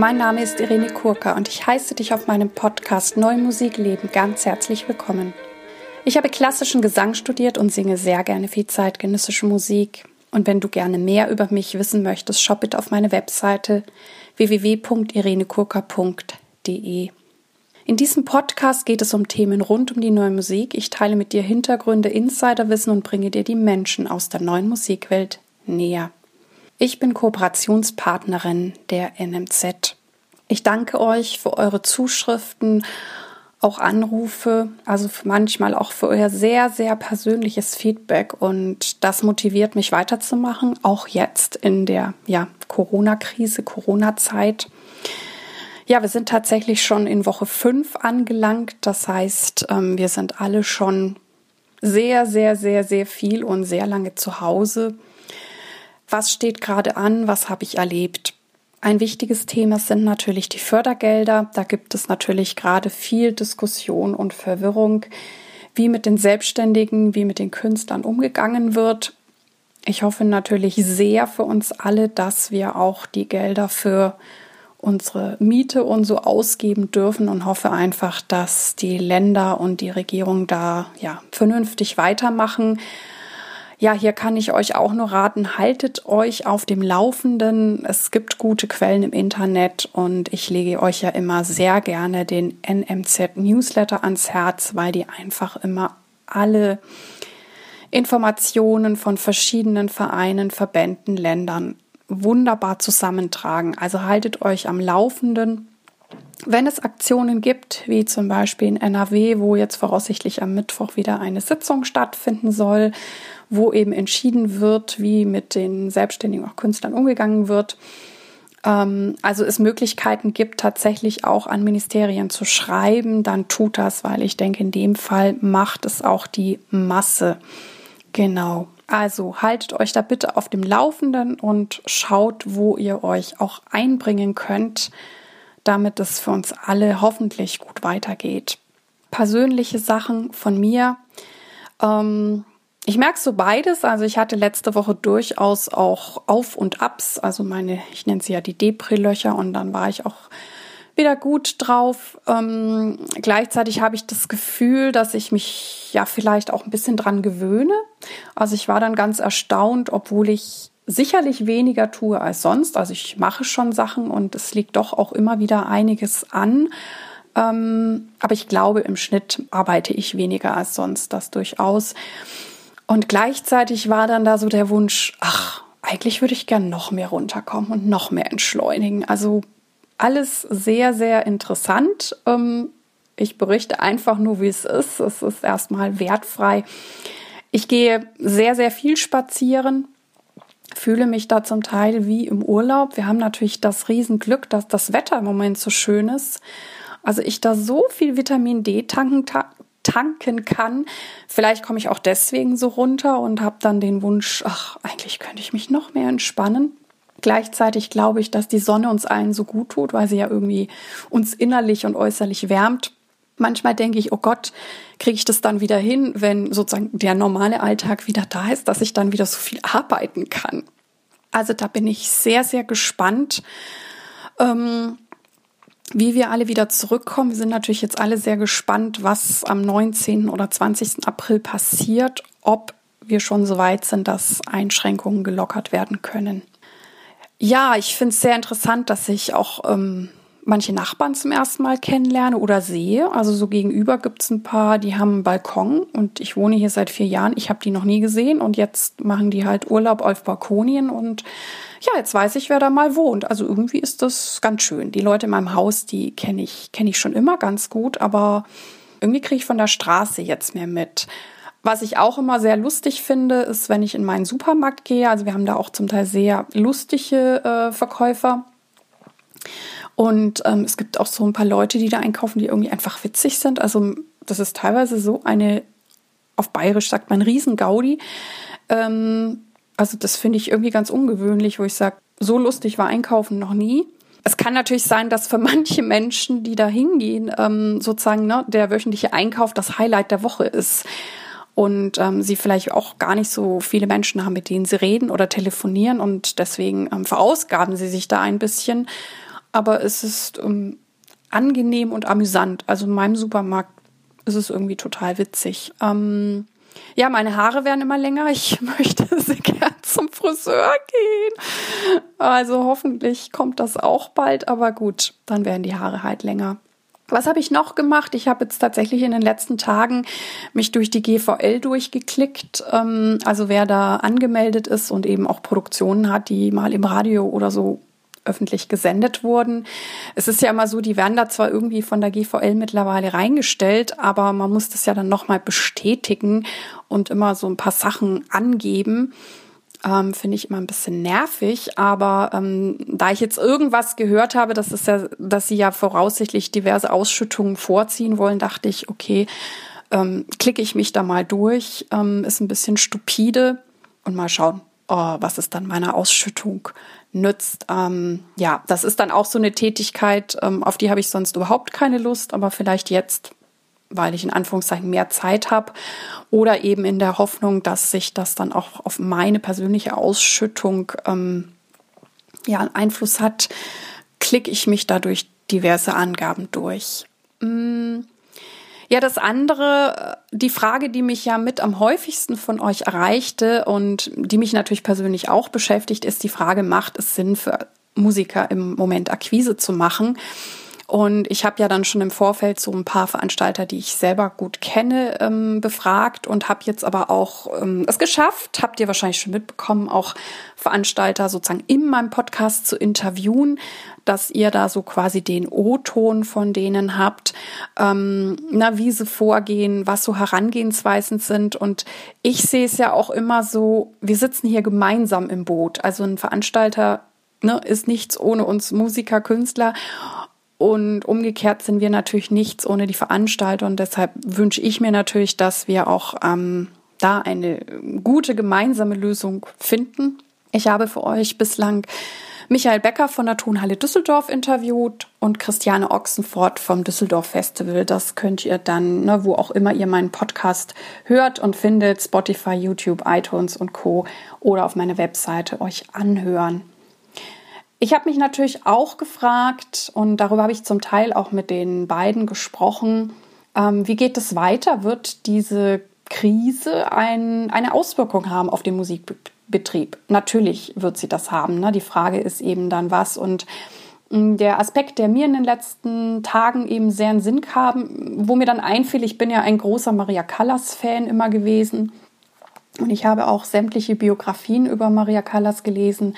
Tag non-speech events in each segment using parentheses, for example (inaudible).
Mein Name ist Irene Kurka und ich heiße dich auf meinem Podcast Neue Musik leben ganz herzlich willkommen. Ich habe klassischen Gesang studiert und singe sehr gerne viel zeitgenössische Musik. Und wenn du gerne mehr über mich wissen möchtest, schau bitte auf meine Webseite www.irenekurka.de. In diesem Podcast geht es um Themen rund um die neue Musik. Ich teile mit dir Hintergründe, Insiderwissen und bringe dir die Menschen aus der neuen Musikwelt näher. Ich bin Kooperationspartnerin der NMZ. Ich danke euch für eure Zuschriften, auch Anrufe, also manchmal auch für euer sehr, sehr persönliches Feedback und das motiviert mich weiterzumachen, auch jetzt in der ja, Corona-Krise, Corona-Zeit. Ja, wir sind tatsächlich schon in Woche 5 angelangt. Das heißt, ähm, wir sind alle schon sehr, sehr, sehr, sehr viel und sehr lange zu Hause was steht gerade an, was habe ich erlebt. Ein wichtiges Thema sind natürlich die Fördergelder. Da gibt es natürlich gerade viel Diskussion und Verwirrung, wie mit den Selbstständigen, wie mit den Künstlern umgegangen wird. Ich hoffe natürlich sehr für uns alle, dass wir auch die Gelder für unsere Miete und so ausgeben dürfen und hoffe einfach, dass die Länder und die Regierung da ja vernünftig weitermachen ja, hier kann ich euch auch nur raten, haltet euch auf dem Laufenden. Es gibt gute Quellen im Internet und ich lege euch ja immer sehr gerne den NMZ Newsletter ans Herz, weil die einfach immer alle Informationen von verschiedenen Vereinen, Verbänden, Ländern wunderbar zusammentragen. Also haltet euch am Laufenden. Wenn es Aktionen gibt, wie zum Beispiel in NRW, wo jetzt voraussichtlich am Mittwoch wieder eine Sitzung stattfinden soll, wo eben entschieden wird, wie mit den Selbstständigen auch Künstlern umgegangen wird, ähm, also es Möglichkeiten gibt, tatsächlich auch an Ministerien zu schreiben, dann tut das, weil ich denke, in dem Fall macht es auch die Masse. Genau. Also haltet euch da bitte auf dem Laufenden und schaut, wo ihr euch auch einbringen könnt damit es für uns alle hoffentlich gut weitergeht. Persönliche Sachen von mir. Ähm, ich merke so beides. Also ich hatte letzte Woche durchaus auch Auf und Abs. Also meine, ich nenne sie ja die Depri-Löcher und dann war ich auch wieder gut drauf. Ähm, gleichzeitig habe ich das Gefühl, dass ich mich ja vielleicht auch ein bisschen dran gewöhne. Also ich war dann ganz erstaunt, obwohl ich sicherlich weniger tue als sonst. Also ich mache schon Sachen und es liegt doch auch immer wieder einiges an. Ähm, aber ich glaube, im Schnitt arbeite ich weniger als sonst, das durchaus. Und gleichzeitig war dann da so der Wunsch, ach, eigentlich würde ich gern noch mehr runterkommen und noch mehr entschleunigen. Also alles sehr, sehr interessant. Ähm, ich berichte einfach nur, wie es ist. Es ist erstmal wertfrei. Ich gehe sehr, sehr viel spazieren fühle mich da zum Teil wie im Urlaub. Wir haben natürlich das Riesenglück, dass das Wetter im Moment so schön ist. Also ich da so viel Vitamin D tanken, tanken kann. Vielleicht komme ich auch deswegen so runter und habe dann den Wunsch, ach, eigentlich könnte ich mich noch mehr entspannen. Gleichzeitig glaube ich, dass die Sonne uns allen so gut tut, weil sie ja irgendwie uns innerlich und äußerlich wärmt. Manchmal denke ich, oh Gott, kriege ich das dann wieder hin, wenn sozusagen der normale Alltag wieder da ist, dass ich dann wieder so viel arbeiten kann. Also da bin ich sehr, sehr gespannt, ähm, wie wir alle wieder zurückkommen. Wir sind natürlich jetzt alle sehr gespannt, was am 19. oder 20. April passiert, ob wir schon so weit sind, dass Einschränkungen gelockert werden können. Ja, ich finde es sehr interessant, dass ich auch ähm, manche Nachbarn zum ersten Mal kennenlerne oder sehe. Also so gegenüber gibt es ein paar, die haben einen Balkon und ich wohne hier seit vier Jahren. Ich habe die noch nie gesehen und jetzt machen die halt Urlaub auf Balkonien und ja, jetzt weiß ich, wer da mal wohnt. Also irgendwie ist das ganz schön. Die Leute in meinem Haus, die kenne ich, kenne ich schon immer ganz gut, aber irgendwie kriege ich von der Straße jetzt mehr mit. Was ich auch immer sehr lustig finde, ist, wenn ich in meinen Supermarkt gehe. Also wir haben da auch zum Teil sehr lustige äh, Verkäufer. Und ähm, es gibt auch so ein paar Leute, die da einkaufen, die irgendwie einfach witzig sind. Also das ist teilweise so eine, auf Bayerisch sagt man Riesengaudi. Ähm, also das finde ich irgendwie ganz ungewöhnlich, wo ich sage, so lustig war Einkaufen noch nie. Es kann natürlich sein, dass für (laughs) manche Menschen, die da hingehen, ähm, sozusagen ne, der wöchentliche Einkauf das Highlight der Woche ist. Und ähm, sie vielleicht auch gar nicht so viele Menschen haben, mit denen sie reden oder telefonieren. Und deswegen ähm, verausgaben sie sich da ein bisschen. aber es ist ähm, angenehm und amüsant. Also in meinem Supermarkt ist es irgendwie total witzig. Ähm, ja, meine Haare werden immer länger. Ich (laughs) möchte sehr gern zum Friseur gehen. Also hoffentlich kommt das auch bald, aber gut, dann werden die Haare halt länger. Was habe ich noch gemacht? Ich habe jetzt tatsächlich in den letzten Tagen mich durch die GVL durchgeklickt. Ähm, also wer da angemeldet ist und eben auch Produktionen hat, die mal im Radio oder so öffentlich gesendet wurden. Es ist ja immer so, die werden da zwar irgendwie von der GVL mittlerweile reingestellt, aber man muss das ja dann nochmal bestätigen und immer so ein paar Sachen angeben. Ähm, Finde ich immer ein bisschen nervig, aber ähm, da ich jetzt irgendwas gehört habe, dass es ja, dass sie ja voraussichtlich diverse Ausschüttungen vorziehen wollen, dachte ich, okay, ähm, klicke ich mich da mal durch, ähm, ist ein bisschen stupide und mal schauen, oh, was ist dann meine Ausschüttung nützt. Ähm, ja, das ist dann auch so eine Tätigkeit, ähm, auf die habe ich sonst überhaupt keine Lust, aber vielleicht jetzt, weil ich in Anführungszeichen mehr Zeit habe oder eben in der Hoffnung, dass sich das dann auch auf meine persönliche Ausschüttung ähm, ja einen Einfluss hat, klicke ich mich dadurch diverse Angaben durch. Mm. Ja, das andere, die Frage, die mich ja mit am häufigsten von euch erreichte und die mich natürlich persönlich auch beschäftigt, ist die Frage, macht es Sinn für Musiker im Moment Akquise zu machen? Und ich habe ja dann schon im Vorfeld so ein paar Veranstalter, die ich selber gut kenne, ähm, befragt und habe jetzt aber auch ähm, es geschafft, habt ihr wahrscheinlich schon mitbekommen, auch Veranstalter sozusagen in meinem Podcast zu interviewen, dass ihr da so quasi den O-Ton von denen habt, ähm, na, wie sie vorgehen, was so Herangehensweisen sind. Und ich sehe es ja auch immer so, wir sitzen hier gemeinsam im Boot. Also ein Veranstalter ne, ist nichts ohne uns Musiker, Künstler. Und umgekehrt sind wir natürlich nichts ohne die Veranstalter. Und deshalb wünsche ich mir natürlich, dass wir auch ähm, da eine gute gemeinsame Lösung finden. Ich habe für euch bislang Michael Becker von der Tonhalle Düsseldorf interviewt und Christiane Ochsenfort vom Düsseldorf Festival. Das könnt ihr dann, ne, wo auch immer ihr meinen Podcast hört und findet, Spotify, YouTube, iTunes und Co. oder auf meiner Webseite euch anhören. Ich habe mich natürlich auch gefragt, und darüber habe ich zum Teil auch mit den beiden gesprochen, ähm, wie geht es weiter? Wird diese Krise ein, eine Auswirkung haben auf den Musikbetrieb? Natürlich wird sie das haben. Ne? Die Frage ist eben dann was. Und mm, der Aspekt, der mir in den letzten Tagen eben sehr in Sinn kam, wo mir dann einfiel, ich bin ja ein großer Maria Callas-Fan immer gewesen. Und ich habe auch sämtliche Biografien über Maria Callas gelesen.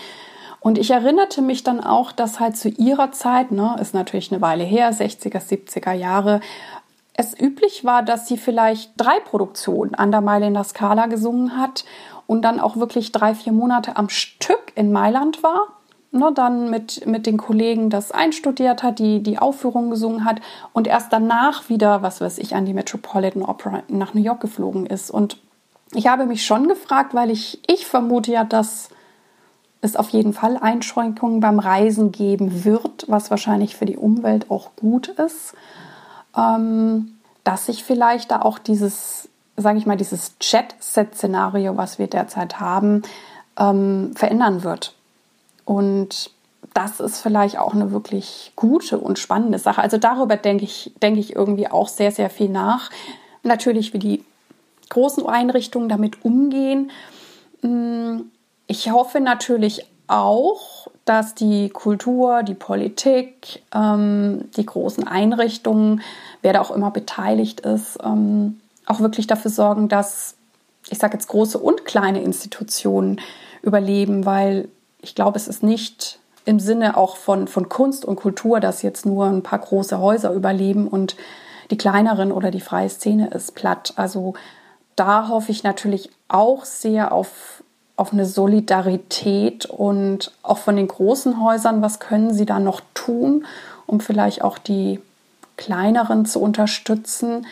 Und ich erinnerte mich dann auch, dass halt zu ihrer Zeit, ne, ist natürlich eine Weile her, 60er, 70er Jahre, es üblich war, dass sie vielleicht drei Produktionen an der Meile in der Scala gesungen hat und dann auch wirklich drei, vier Monate am Stück in Mailand war. Ne, dann mit, mit den Kollegen das einstudiert hat, die die Aufführung gesungen hat und erst danach wieder, was weiß ich, an die Metropolitan Opera nach New York geflogen ist. Und ich habe mich schon gefragt, weil ich, ich vermute ja, dass es auf jeden Fall Einschränkungen beim Reisen geben wird, was wahrscheinlich für die Umwelt auch gut ist, ähm, dass sich vielleicht da auch dieses, sage ich mal, dieses Chat-Set-Szenario, was wir derzeit haben, ähm, verändern wird. Und das ist vielleicht auch eine wirklich gute und spannende Sache. Also darüber denke ich, denke ich irgendwie auch sehr, sehr viel nach. Natürlich, wie die großen Einrichtungen damit umgehen. Hm, ich hoffe natürlich auch, dass die Kultur, die Politik, ähm, die großen Einrichtungen, wer da auch immer beteiligt ist, ähm, auch wirklich dafür sorgen, dass, ich sage jetzt, große und kleine Institutionen überleben, weil ich glaube, es ist nicht im Sinne auch von, von Kunst und Kultur, dass jetzt nur ein paar große Häuser überleben und die kleineren oder die freie Szene ist platt. Also da hoffe ich natürlich auch sehr auf auf eine Solidarität und auch von den großen Häusern, was können sie da noch tun, um vielleicht auch die kleineren zu unterstützen.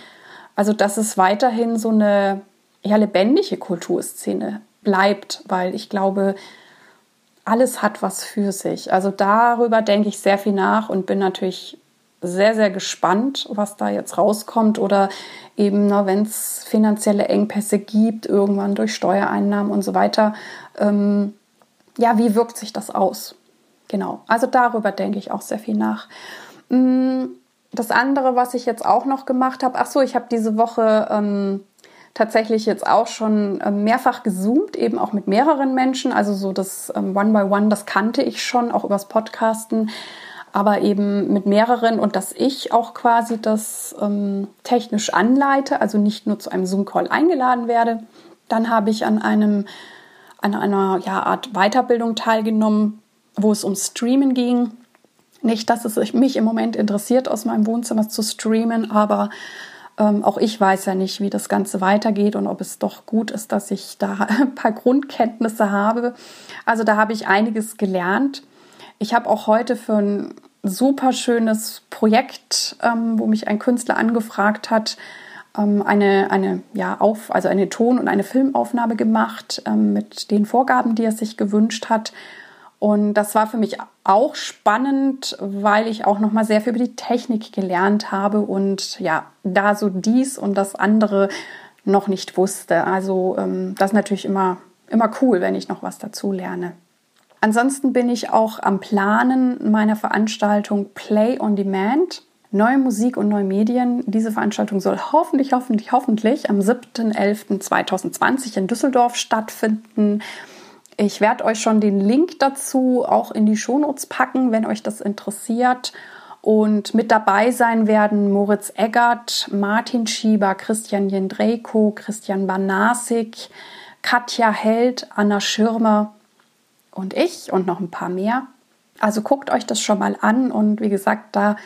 Also dass es weiterhin so eine ja, lebendige Kulturszene bleibt, weil ich glaube, alles hat was für sich. Also darüber denke ich sehr viel nach und bin natürlich sehr, sehr gespannt, was da jetzt rauskommt oder eben, wenn es finanzielle Engpässe gibt, irgendwann durch Steuereinnahmen und so weiter. Ähm, ja, wie wirkt sich das aus? genau, also darüber denke ich auch sehr viel nach. Mm, das andere, was ich jetzt auch noch gemacht habe, ach so, ich habe diese Woche ähm, tatsächlich jetzt auch schon ähm, mehrfach gezoomt, eben auch mit mehreren Menschen. Also so das ähm, One by One, das kannte ich schon, auch übers Podcasten, aber eben mit mehreren und dass ich auch quasi das ähm, technisch anleite, also nicht nur zu einem Zoom-Call eingeladen werde. Dann habe ich an einem an einer ja, Art Weiterbildung teilgenommen, wo es um Streamen ging. Nicht, dass es mich im Moment interessiert, aus meinem Wohnzimmer zu streamen, aber ähm, auch ich weiß ja nicht, wie das Ganze weitergeht und ob es doch gut ist, dass ich da (laughs) ein paar Grundkenntnisse habe. Also da habe ich einiges gelernt. Ich habe auch heute für ein super schönes Projekt, ähm, wo mich ein Künstler angefragt hat, ähm, eine, eine, ja, auf, also eine Ton- und eine Filmaufnahme gemacht ähm, mit den Vorgaben, die er sich gewünscht hat. Und das war für mich auch spannend, weil ich auch noch mal sehr viel über die Technik gelernt habe und ja, da so dies und das andere noch nicht wusste. Also ähm, das ist natürlich immer, immer cool, wenn ich noch was dazu lerne. Ansonsten bin ich auch am Planen meiner Veranstaltung Play on Demand. Neue Musik und neue Medien. Diese Veranstaltung soll hoffentlich, hoffentlich, hoffentlich am 7.11.2020 in Düsseldorf stattfinden. Ich werde euch schon den Link dazu auch in die Shownotes packen, wenn euch das interessiert. Und mit dabei sein werden Moritz Eggert, Martin Schieber, Christian Jendrejko, Christian Banasik, Katja Held, Anna Schirmer und ich und noch ein paar mehr. Also guckt euch das schon mal an und wie gesagt, da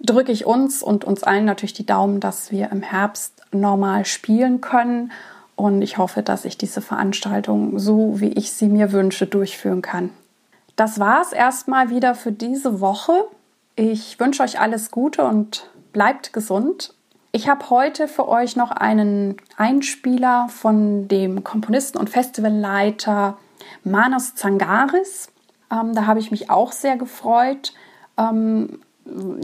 drücke ich uns und uns allen natürlich die Daumen, dass wir im Herbst normal spielen können und ich hoffe, dass ich diese Veranstaltung so, wie ich sie mir wünsche, durchführen kann. Das war es erstmal wieder für diese Woche. Ich wünsche euch alles Gute und bleibt gesund. Ich habe heute für euch noch einen Einspieler von dem Komponisten und Festivalleiter Manos Zangaris. Ähm, da habe ich mich auch sehr gefreut, ähm,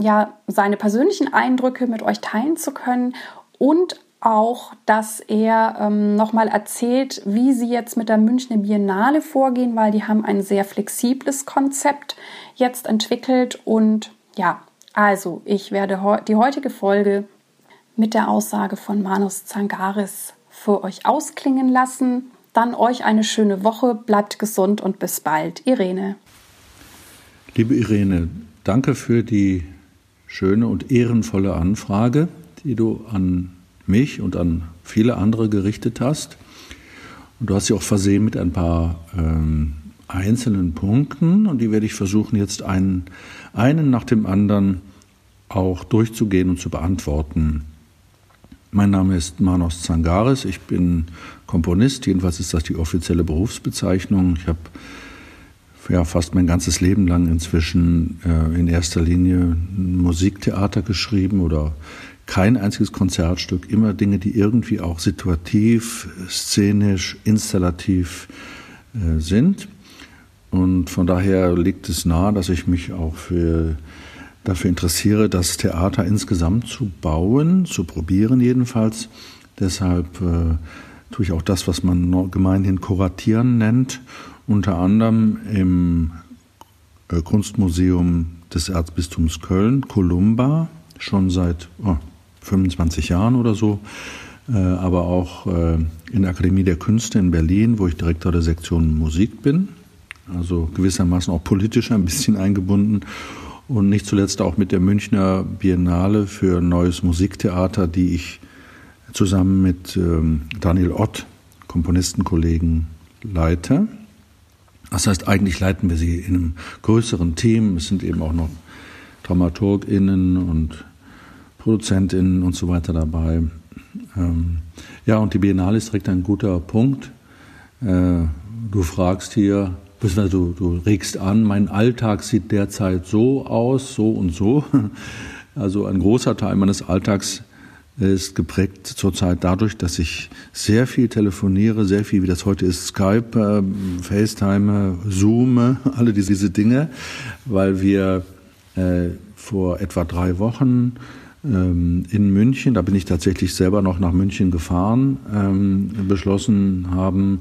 ja, seine persönlichen Eindrücke mit euch teilen zu können und auch, dass er ähm, nochmal erzählt, wie sie jetzt mit der Münchner Biennale vorgehen, weil die haben ein sehr flexibles Konzept jetzt entwickelt. Und ja, also ich werde die heutige Folge mit der Aussage von Manus Zangaris für euch ausklingen lassen. Dann euch eine schöne Woche, bleibt gesund und bis bald. Irene. Liebe Irene, danke für die schöne und ehrenvolle Anfrage, die du an mich und an viele andere gerichtet hast. Und du hast sie auch versehen mit ein paar ähm, einzelnen Punkten und die werde ich versuchen jetzt einen, einen nach dem anderen auch durchzugehen und zu beantworten. Mein Name ist Manos Zangaris, ich bin Komponist, jedenfalls ist das die offizielle Berufsbezeichnung. Ich habe ja, fast mein ganzes Leben lang inzwischen äh, in erster Linie Musiktheater geschrieben oder kein einziges Konzertstück, immer Dinge, die irgendwie auch situativ, szenisch, installativ äh, sind. Und von daher liegt es nahe, dass ich mich auch für, dafür interessiere, das Theater insgesamt zu bauen, zu probieren jedenfalls. Deshalb äh, tue ich auch das, was man gemeinhin Kuratieren nennt, unter anderem im äh, Kunstmuseum des Erzbistums Köln, Columba, schon seit oh, 25 Jahren oder so, äh, aber auch äh, in der Akademie der Künste in Berlin, wo ich Direktor der Sektion Musik bin, also gewissermaßen auch politisch ein bisschen eingebunden und nicht zuletzt auch mit der Münchner Biennale für neues Musiktheater, die ich zusammen mit ähm, Daniel Ott, Komponistenkollegen, leite. Das heißt, eigentlich leiten wir sie in einem größeren Team. Es sind eben auch noch DramaturgInnen und ProduzentInnen und so weiter dabei. Ähm, ja, und die Biennale ist direkt ein guter Punkt. Äh, du fragst hier, du, du regst an, mein Alltag sieht derzeit so aus, so und so. (laughs) Also ein großer Teil meines Alltags ist geprägt zurzeit dadurch, dass ich sehr viel telefoniere, sehr viel, wie das heute ist, Skype, äh, FaceTime, Zoom, (laughs) alle diese Dinge, weil wir äh, vor etwa drei Wochen ähm, in München, da bin ich tatsächlich selber noch nach München gefahren, ähm, beschlossen haben,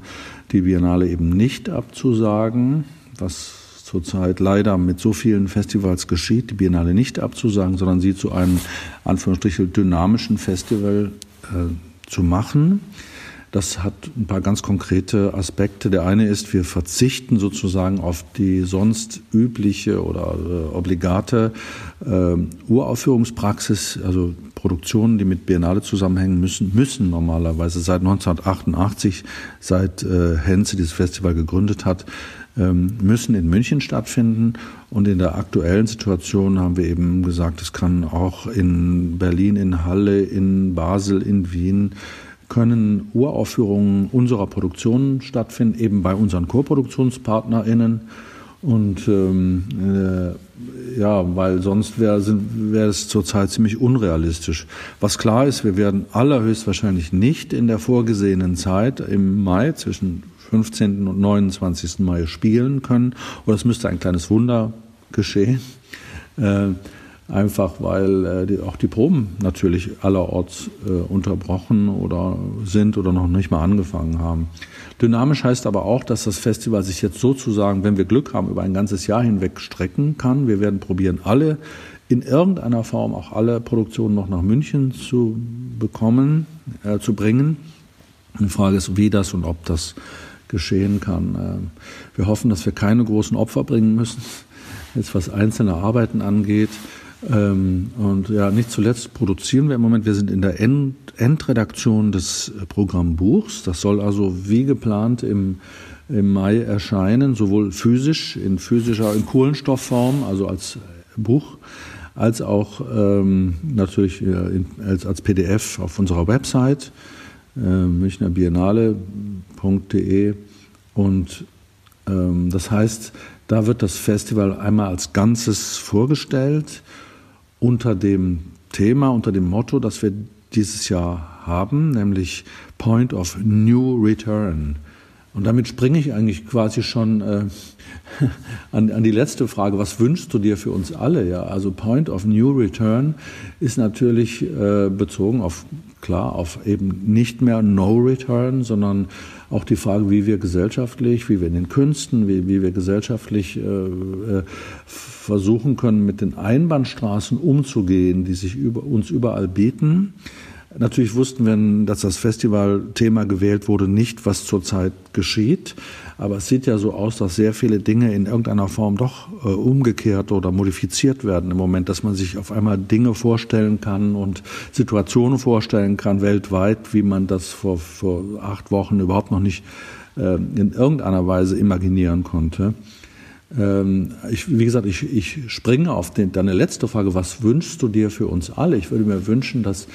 die Biennale eben nicht abzusagen, was zurzeit leider mit so vielen Festivals geschieht, die Biennale nicht abzusagen, sondern sie zu einem Anführungsstrichen dynamischen Festival äh, zu machen. Das hat ein paar ganz konkrete Aspekte. Der eine ist, wir verzichten sozusagen auf die sonst übliche oder äh, obligate äh, Uraufführungspraxis, also Produktionen, die mit Biennale zusammenhängen müssen, müssen normalerweise seit 1988, seit äh, Henze dieses Festival gegründet hat, ähm, müssen in München stattfinden. Und in der aktuellen Situation haben wir eben gesagt, es kann auch in Berlin, in Halle, in Basel, in Wien, können Uraufführungen unserer Produktionen stattfinden, eben bei unseren Co-ProduktionspartnerInnen. Und ähm, äh, ja, weil sonst wäre wär es zurzeit ziemlich unrealistisch. Was klar ist, wir werden allerhöchstwahrscheinlich nicht in der vorgesehenen Zeit im Mai zwischen 15. und 29. Mai spielen können. Oder es müsste ein kleines Wunder geschehen. Äh, einfach weil äh, die, auch die Proben natürlich allerorts äh, unterbrochen oder sind oder noch nicht mal angefangen haben. Dynamisch heißt aber auch, dass das Festival sich jetzt sozusagen, wenn wir Glück haben, über ein ganzes Jahr hinweg strecken kann. Wir werden probieren, alle in irgendeiner Form auch alle Produktionen noch nach München zu bekommen, äh, zu bringen. Die Frage ist, wie das und ob das geschehen kann. Äh, wir hoffen, dass wir keine großen Opfer bringen müssen, (laughs) jetzt was einzelne Arbeiten angeht. Ähm, und ja, nicht zuletzt produzieren wir im Moment, wir sind in der End Endredaktion des äh, Programmbuchs. Das soll also wie geplant im, im Mai erscheinen, sowohl physisch, in physischer, in Kohlenstoffform, also als Buch, als auch ähm, natürlich in, als, als PDF auf unserer Website äh, münchnerbiennale.de und ähm, das heißt, da wird das Festival einmal als Ganzes vorgestellt unter dem Thema, unter dem Motto, das wir dieses Jahr haben, nämlich Point of New Return. Und damit springe ich eigentlich quasi schon äh, (laughs) an, an, die letzte Frage, was wünschst du dir für uns alle? Ja, also Point of New Return ist natürlich äh, bezogen auf klar auf eben nicht mehr No Return, sondern auch die Frage, wie wir gesellschaftlich, wie wir in den Künsten, wie, wie wir gesellschaftlich äh, äh, versuchen können, mit den Einbahnstraßen umzugehen, die sich über, uns überall bieten. Natürlich wussten wir, dass das Festivalthema gewählt wurde, nicht, was zurzeit geschieht. Aber es sieht ja so aus, dass sehr viele Dinge in irgendeiner Form doch äh, umgekehrt oder modifiziert werden im Moment, dass man sich auf einmal Dinge vorstellen kann und Situationen vorstellen kann weltweit, wie man das vor, vor acht Wochen überhaupt noch nicht äh, in irgendeiner Weise imaginieren konnte. Ähm, ich, wie gesagt, ich, ich springe auf den, deine letzte Frage, was wünschst du dir für uns alle? Ich würde mir wünschen, dass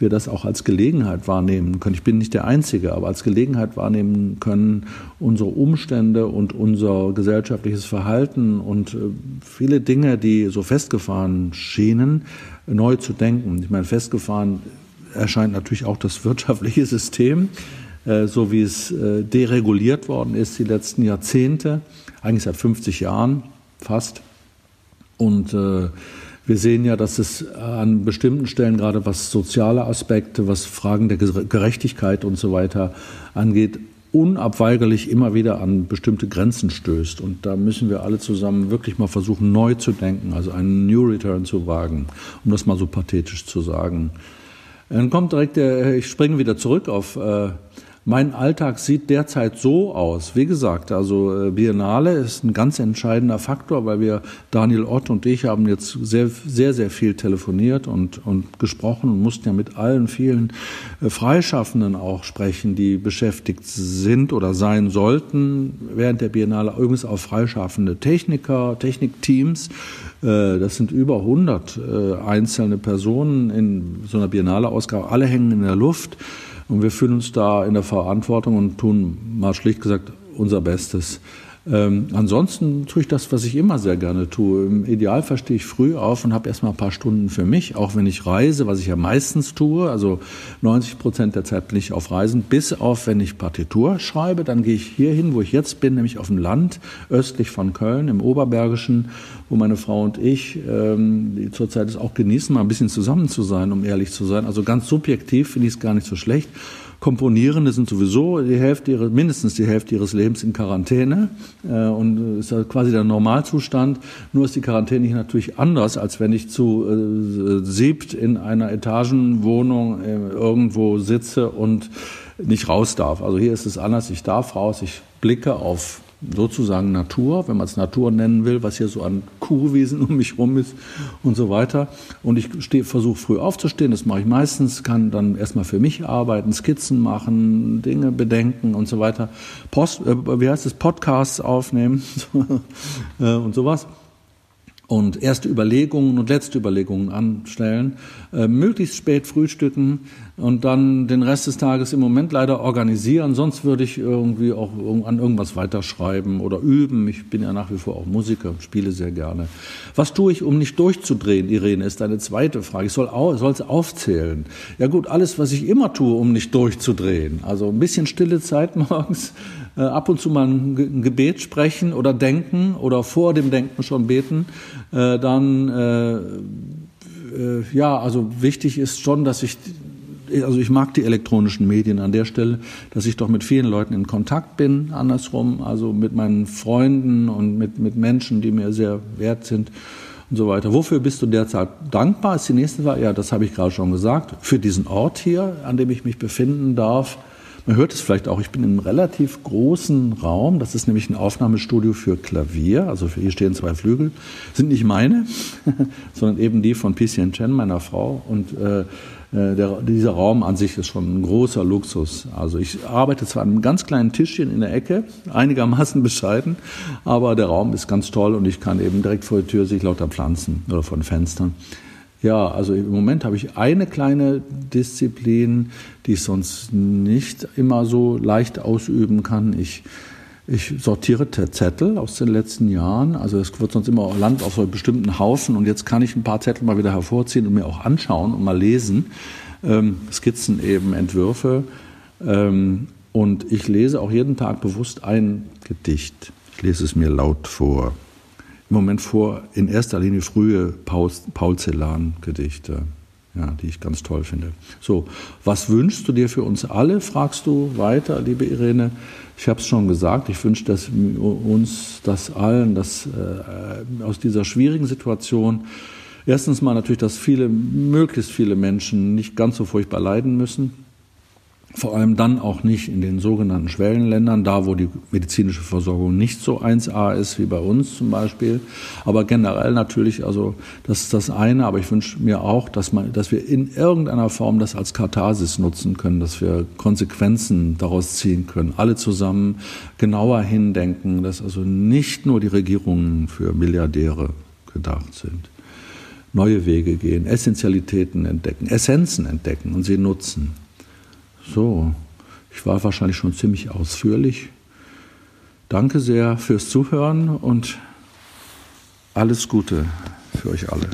wir das auch als Gelegenheit wahrnehmen können. Ich bin nicht der Einzige, aber als Gelegenheit wahrnehmen können, unsere Umstände und unser gesellschaftliches Verhalten und äh, viele Dinge, die so festgefahren schienen, neu zu denken. Ich meine, festgefahren erscheint natürlich auch das wirtschaftliche System, äh, so wie es äh, dereguliert worden ist die letzten Jahrzehnte eigentlich seit 50 Jahren fast. Und äh, wir sehen ja, dass es an bestimmten Stellen, gerade was soziale Aspekte, was Fragen der Gerechtigkeit und so weiter angeht, unabweigerlich immer wieder an bestimmte Grenzen stößt. Und da müssen wir alle zusammen wirklich mal versuchen, neu zu denken, also einen New Return zu wagen, um das mal so pathetisch zu sagen. Dann kommt direkt der, ich springe wieder zurück auf äh, mein Alltag sieht derzeit so aus. Wie gesagt, also äh, Biennale ist ein ganz entscheidender Faktor, weil wir, Daniel Ott und ich, haben jetzt sehr, sehr, sehr viel telefoniert und, und gesprochen und mussten ja mit allen vielen äh, Freischaffenden auch sprechen, die beschäftigt sind oder sein sollten während der Biennale. Übrigens auch freischaffende Techniker, Technikteams. Äh, das sind über 100 einzelne Personen in so einer Biennale-Ausgabe. Alle hängen in der Luft. Und wir fühlen uns da in der Verantwortung und tun mal schlicht gesagt unser Bestes. Ähm, ansonsten tue ich das, was ich immer sehr gerne tue. Im Idealfall stehe ich früh auf und habe erstmal ein paar Stunden für mich, auch wenn ich reise, was ich ja meistens tue. Also 90 Prozent der Zeit bin ich auf Reisen, bis auf wenn ich Partitur schreibe. Dann gehe ich hier hin, wo ich jetzt bin, nämlich auf dem Land, östlich von Köln, im Oberbergischen, wo meine Frau und ich, ähm, zurzeit es auch genießen, mal ein bisschen zusammen zu sein, um ehrlich zu sein. Also ganz subjektiv finde ich es gar nicht so schlecht Komponierende sind sowieso die Hälfte ihres, mindestens die Hälfte ihres Lebens in Quarantäne äh, und ist quasi der Normalzustand. Nur ist die Quarantäne hier natürlich anders, als wenn ich zu äh, siebt in einer Etagenwohnung äh, irgendwo sitze und nicht raus darf. Also hier ist es anders. Ich darf raus. Ich blicke auf sozusagen Natur, wenn man es Natur nennen will, was hier so an Kurwiesen (laughs) um mich rum ist und so weiter. Und ich versuche früh aufzustehen, das mache ich meistens, kann dann erstmal für mich arbeiten, Skizzen machen, Dinge bedenken und so weiter. Post, äh, wie heißt es, Podcasts aufnehmen (laughs) äh, und sowas und erste Überlegungen und letzte Überlegungen anstellen, äh, möglichst spät frühstücken und dann den Rest des Tages im Moment leider organisieren. Sonst würde ich irgendwie auch an irgendwas weiterschreiben oder üben. Ich bin ja nach wie vor auch Musiker, spiele sehr gerne. Was tue ich, um nicht durchzudrehen, Irene, ist eine zweite Frage. Ich soll es aufzählen. Ja gut, alles, was ich immer tue, um nicht durchzudrehen. Also ein bisschen stille Zeit (laughs) morgens, äh, ab und zu mal ein Gebet sprechen oder denken oder vor dem Denken schon beten, äh, dann äh, äh, ja, also wichtig ist schon, dass ich also ich mag die elektronischen Medien an der Stelle, dass ich doch mit vielen Leuten in Kontakt bin, andersrum, also mit meinen Freunden und mit, mit Menschen, die mir sehr wert sind und so weiter. Wofür bist du derzeit dankbar? Ist die nächste Frage. Ja, das habe ich gerade schon gesagt. Für diesen Ort hier, an dem ich mich befinden darf, man hört es vielleicht auch, ich bin in einem relativ großen Raum. Das ist nämlich ein Aufnahmestudio für Klavier. Also hier stehen zwei Flügel. Sind nicht meine, (laughs) sondern eben die von Picien Chen, meiner Frau. Und äh, äh, der, dieser Raum an sich ist schon ein großer Luxus. Also ich arbeite zwar an einem ganz kleinen Tischchen in der Ecke, einigermaßen (laughs) bescheiden, aber der Raum ist ganz toll und ich kann eben direkt vor der Tür sich lauter Pflanzen oder von Fenstern. Ja, also im Moment habe ich eine kleine Disziplin, die ich sonst nicht immer so leicht ausüben kann. Ich, ich sortiere Zettel aus den letzten Jahren. Also es wird sonst immer Land auf so einem bestimmten Haufen und jetzt kann ich ein paar Zettel mal wieder hervorziehen und mir auch anschauen und mal lesen. Ähm, Skizzen eben, Entwürfe. Ähm, und ich lese auch jeden Tag bewusst ein Gedicht. Ich lese es mir laut vor im Moment vor, in erster Linie frühe Paul, Celan-Gedichte, ja, die ich ganz toll finde. So, was wünschst du dir für uns alle, fragst du weiter, liebe Irene. Ich habe es schon gesagt, ich wünsche dass uns, das allen, dass äh, aus dieser schwierigen Situation erstens mal natürlich, dass viele, möglichst viele Menschen nicht ganz so furchtbar leiden müssen, vor allem dann auch nicht in den sogenannten Schwellenländern, da wo die medizinische Versorgung nicht so 1A ist wie bei uns zum Beispiel. Aber generell natürlich, also das ist das eine, aber ich wünsche mir auch, dass, man, dass wir in irgendeiner Form das als Katharsis nutzen können, dass wir Konsequenzen daraus ziehen können, alle zusammen genauer hindenken, dass also nicht nur die Regierungen für Milliardäre gedacht sind. Neue Wege gehen, Essentialitäten entdecken, Essenzen entdecken und sie nutzen. So, ich war wahrscheinlich schon ziemlich ausführlich. Danke sehr fürs Zuhören und alles Gute für euch alle.